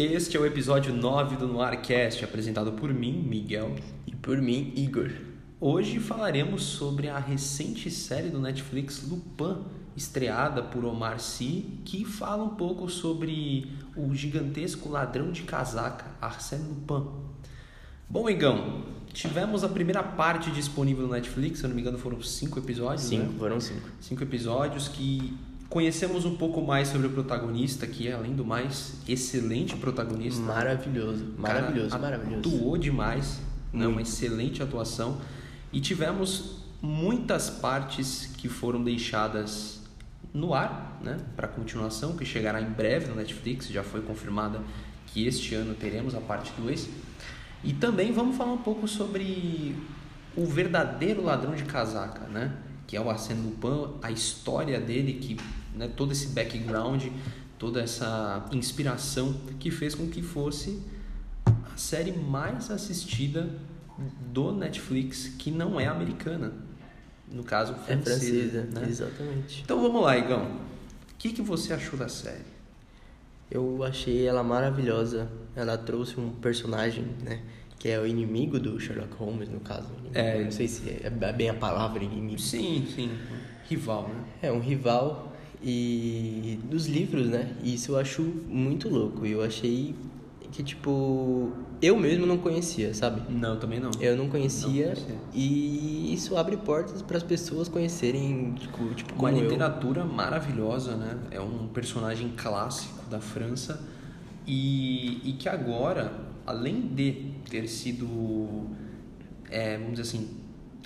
Este é o episódio 9 do Noircast, apresentado por mim, Miguel. E por mim, Igor. Hoje falaremos sobre a recente série do Netflix Lupin, estreada por Omar Sy, que fala um pouco sobre o gigantesco ladrão de casaca, Arsène Lupin. Bom, Igão, tivemos a primeira parte disponível no Netflix, se eu não me engano foram cinco episódios, Cinco, né? foram cinco. Cinco episódios que conhecemos um pouco mais sobre o protagonista, que é, além do mais, excelente protagonista. Maravilhoso, Cara, maravilhoso, maravilhoso. Atuou demais, né? uma excelente atuação. E tivemos muitas partes que foram deixadas no ar, né? Para continuação, que chegará em breve no Netflix. Já foi confirmada que este ano teremos a parte 2. E também vamos falar um pouco sobre o verdadeiro ladrão de casaca, né? Que é o Arsène Lupin, a história dele, que, né, todo esse background, toda essa inspiração que fez com que fosse a série mais assistida do Netflix, que não é americana. No caso, É francesa. francesa, né? exatamente. Então vamos lá, Igão. O que, que você achou da série? Eu achei ela maravilhosa. Ela trouxe um personagem, né? Que é o inimigo do Sherlock Holmes, no caso. É. Não sei se é bem a palavra inimigo. Sim, sim. Rival, né? É um rival e dos livros, né? E isso eu acho muito louco. E eu achei que, tipo, eu mesmo não conhecia, sabe? Não, também não. Eu não conhecia, Não conhecia. e isso abre portas para as pessoas conhecerem, tipo, tipo Uma como eu. literatura maravilhosa, né? É um personagem clássico da França e, e que agora, além de ter sido, é, vamos dizer assim,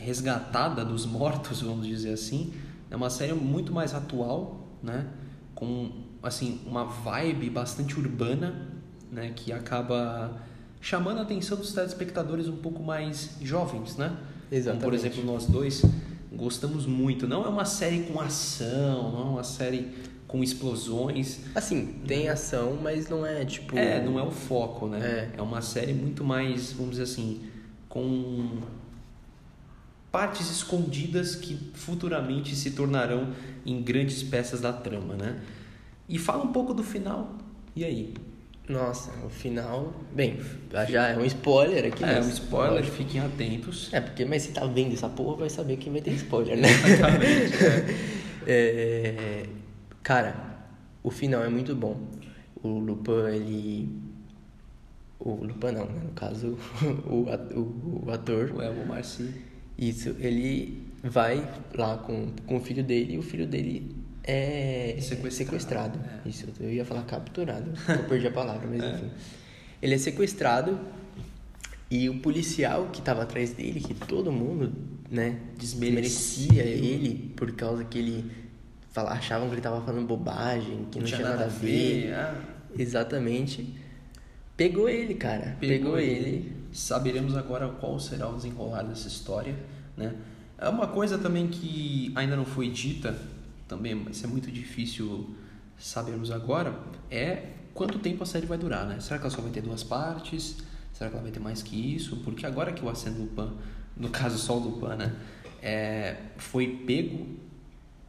resgatada dos mortos, vamos dizer assim, é uma série muito mais atual, né? Com assim uma vibe bastante urbana, né? Que acaba chamando a atenção dos telespectadores um pouco mais jovens, né? Como, por Exatamente. exemplo, nós dois gostamos muito. Não é uma série com ação, não é uma série com explosões. Assim, tem ação, mas não é tipo. É, não é o foco, né? É. É uma série muito mais, vamos dizer assim, com partes escondidas que futuramente se tornarão em grandes peças da trama, né? E fala um pouco do final. E aí? Nossa, o final. Bem, já é um spoiler aqui. é mas- um spoiler, lógico. fiquem atentos. É, porque, mas se tá vendo essa porra, vai saber que vai ter spoiler, né? Exatamente. É, cara, o final é muito bom. O Lupin, ele. O Lupin não, né? No caso, o, o, o ator. O Elmo Marci. Isso, ele vai lá com, com o filho dele e o filho dele é Sequestrado, sequestrado. é. Isso, eu ia falar capturado, eu perdi a palavra, mas enfim. Ele é sequestrado e o policial que estava atrás dele, que todo mundo, né, Desmerecia. desmerecia ele por causa que ele fala, achavam que ele estava falando bobagem, que não, tinha nada a ver. Ah, Exatamente. Pegou ele, cara. Pegou, ele. Saberemos agora qual será o desenrolar dessa história, né? É uma coisa também que ainda não foi dita, também, mas é muito difícil sabermos agora, é quanto tempo a série vai durar, né? Será que ela só vai ter duas partes? Será que ela vai ter mais que isso? Porque agora que o Arsène Lupin, no caso só o Lupin, né, é, foi pego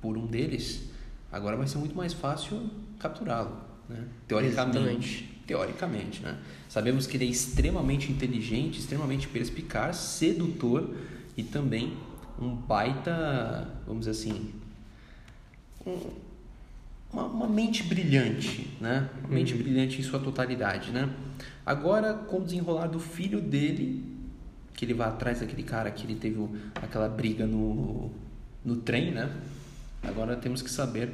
por um deles, agora vai ser muito mais fácil capturá-lo, né? Teoricamente. Teoricamente, né? Sabemos que ele é extremamente inteligente, extremamente perspicaz, sedutor e também um baita, vamos dizer assim, um- uma, uma mente brilhante, né? Uma mente brilhante em sua totalidade, né? Agora, com o desenrolar do filho dele, que ele vai atrás daquele cara que ele teve aquela briga no, no trem, né? Agora temos que saber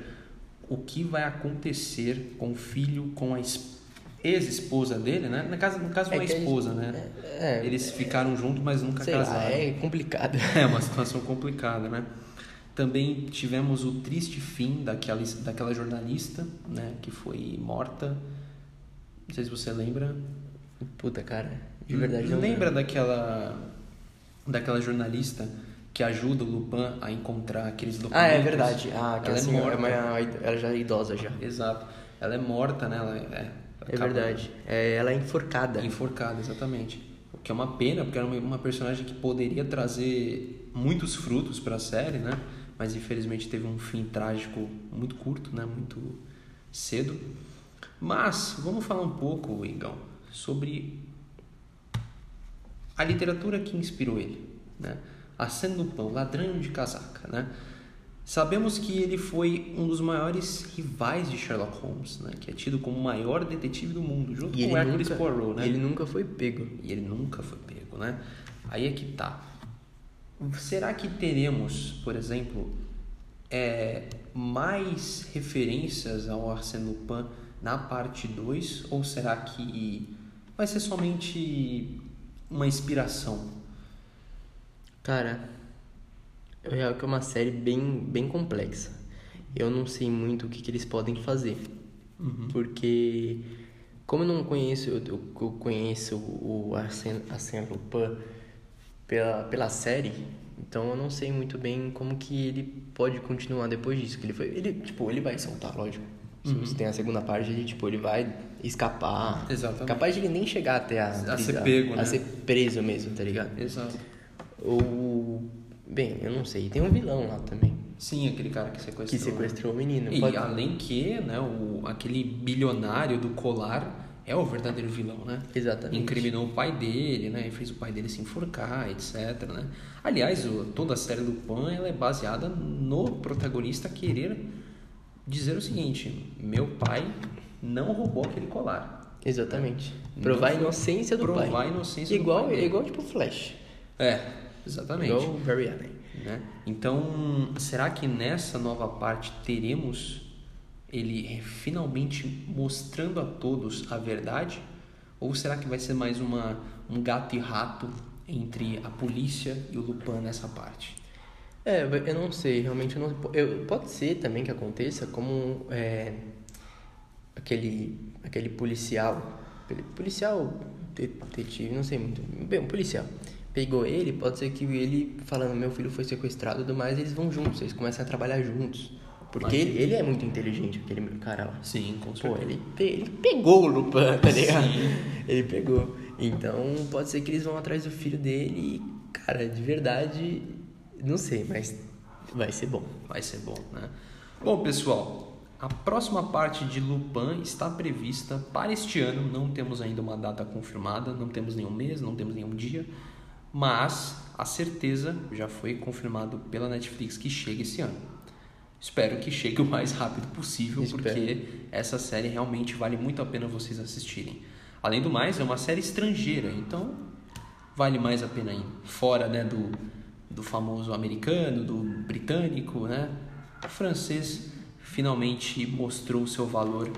o que vai acontecer com o filho, com a es- ex-esposa dele, né? No caso, no caso É foi a que a esposa, né? é, Eles ficaram juntos, mas nunca Sei lá, casaram. é complicado. É uma situação complicada, né? Também tivemos o triste fim daquela, daquela jornalista, né? Que foi morta. Não sei se você lembra. Puta, cara. De verdade não Lembra daquela, daquela jornalista que ajuda o Lupin a encontrar aqueles documentos? Ah, é verdade. Ah, ela assim, é é morta. uma, ela já é idosa já. Exato. Ela é morta, né? Ela é, É acaba verdade. É, ela é enforcada. Enforcada, exatamente. O que é uma pena, porque era uma, uma personagem que poderia trazer muitos frutos para a série, né? Mas infelizmente teve um fim trágico muito curto, né? Muito cedo. Mas vamos falar um pouco, Igão, sobre a literatura que inspirou ele, né? Arsène Lupin, ladrão de casaca, né? Sabemos que ele foi um dos maiores rivais de Sherlock Holmes, né? Que é tido como o maior detetive do mundo, junto E com Hercules Poirot, né? ele nunca foi pego. E ele nunca foi pego, né? Aí é que tá. Será que teremos, por exemplo, é, mais referências ao Arsène Lupin na parte 2? Ou será que vai ser somente uma inspiração? Cara, eu real que é uma série bem, bem complexa. Eu não sei muito o que, que eles podem fazer. Porque, como eu não conheço, eu, eu- conheço o Arsène, Arsène Lupin pela, pela série, então eu não sei muito bem como que ele pode continuar depois disso. Que ele foi, ele, tipo, ele vai soltar, lógico. Se você tem a segunda parte, ele, tipo, ele vai escapar. Exatamente. Capaz de ele nem chegar até a, A ser pego, a né? ser preso mesmo, tá ligado? Exato. Ou. Bem, eu não sei. Tem um vilão lá também. Sim, aquele cara que sequestrou. Que sequestrou o menino. E Pode- além que, né, o, aquele bilionário do colar é o verdadeiro vilão, né? Exatamente. Incriminou o pai dele, né? E fez o pai dele se enforcar, etc, né? Aliás, o- toda a série do Pan ela é baseada no protagonista querer dizer o seguinte: meu pai não roubou aquele colar. Exatamente. Não Provar a inocência do pai. provar a inocência do igual, pai dele. Igual tipo Flash. É, exatamente. Igual o Barry Allen. né? Então, será que nessa nova parte teremos ele finalmente mostrando a todos a verdade? Ou será que vai ser mais uma, um gato e rato entre a polícia e o Lupin nessa parte? É, eu não sei, realmente eu não. Eu, pode ser também que aconteça como é, aquele, aquele policial. aquele Policial, detetive, não sei muito. Bem, um policial. Pegou ele, pode ser que ele falando, meu filho foi sequestrado e tudo mais, eles vão juntos, eles começam a trabalhar juntos. Porque Mas- ele, ele é muito inteligente, aquele cara lá. Sim, com Pô, ele, pe- ele pegou o Lupin, tá ligado? Ele pegou. Então, pode ser que eles vão atrás do filho dele e, cara, de verdade, não sei, mas vai ser bom. Vai ser bom, né? Bom, pessoal, a próxima parte de Lupin está prevista para este ano. Não temos ainda uma data confirmada, não temos nenhum mês, não temos nenhum dia, mas a certeza já foi confirmado pela Netflix que chega esse ano. Espero que chegue o mais rápido possível, Espero. porque essa série realmente vale muito a pena vocês assistirem. Além do mais, é uma série estrangeira, então vale mais a pena ir fora né, do, do famoso americano, do britânico, né? O francês finalmente mostrou seu valor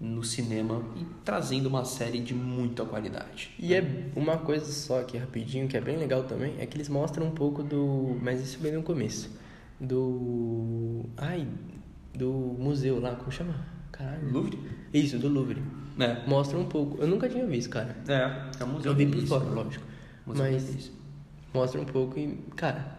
no cinema e trazendo uma série de muita qualidade. E é uma coisa só aqui rapidinho, que é bem legal também, é que eles mostram um pouco do. Mas isso bem no começo. Do. Ai, do museu lá, como chama? Caralho. Louvre? Isso, do Louvre. É. Mostra um pouco. Eu nunca tinha visto, cara. É, é um museu Eu vi por fora, lógico. Museu Mas mostra um pouco e, cara,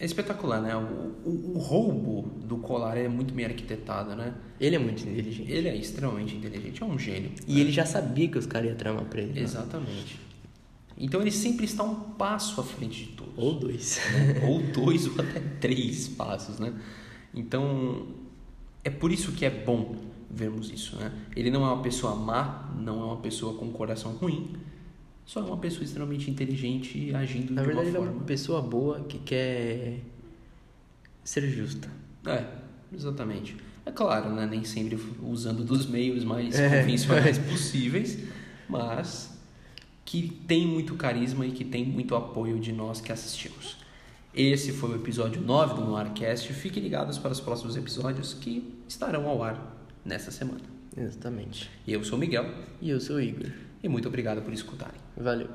É espetacular, né? O, o, o roubo do colar é muito bem arquitetado, né? ele é muito inteligente. Ele é extremamente inteligente, é um gênio. E ele já sabia que os caras iam tramar pra ele. né? Exatamente. Então ele sempre está um passo à frente de todos. Ou dois. né? ou dois ou até três passos, né? Então é por isso que é bom vermos isso, né? Ele não é uma pessoa má, não é uma pessoa com um coração ruim, só é uma pessoa extremamente inteligente agindo Na de verdade, uma ele é forma. uma pessoa boa que quer ser justa. É, exatamente. É claro, né? Nem sempre usando dos meios mais É. convencionais possíveis, mas que tem muito carisma e que tem muito apoio de nós que assistimos. Esse foi o episódio 9 do Noircast. Fiquem ligados para os próximos episódios que estarão ao ar nesta semana. Exatamente. Eu sou o Miguel E eu sou o Igor. E muito obrigado por escutarem. Valeu.